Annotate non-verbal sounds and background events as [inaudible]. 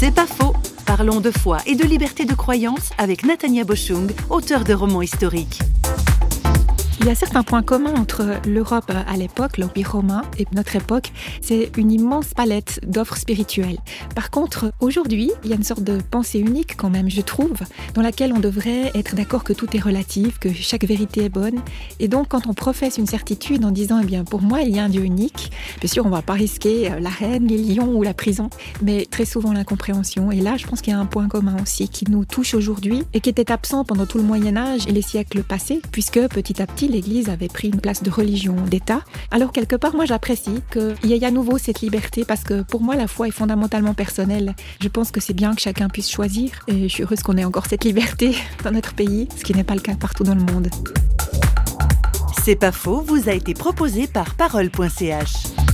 C'est pas faux. Parlons de foi et de liberté de croyance avec Nathania Boschung, auteur de romans historiques. Y a certains points communs entre l'Europe à l'époque, l'Empire romain, et notre époque. C'est une immense palette d'offres spirituelles. Par contre, aujourd'hui, il y a une sorte de pensée unique quand même, je trouve, dans laquelle on devrait être d'accord que tout est relatif, que chaque vérité est bonne. Et donc, quand on professe une certitude en disant, eh bien, pour moi, il y a un Dieu unique, bien sûr, on va pas risquer euh, la reine, les lions ou la prison, mais très souvent l'incompréhension. Et là, je pense qu'il y a un point commun aussi qui nous touche aujourd'hui et qui était absent pendant tout le Moyen Âge et les siècles passés, puisque petit à petit, l'Église avait pris une place de religion, d'État. Alors quelque part, moi j'apprécie qu'il y ait à nouveau cette liberté parce que pour moi la foi est fondamentalement personnelle. Je pense que c'est bien que chacun puisse choisir et je suis heureuse qu'on ait encore cette liberté [laughs] dans notre pays, ce qui n'est pas le cas partout dans le monde. C'est pas faux, vous a été proposé par parole.ch.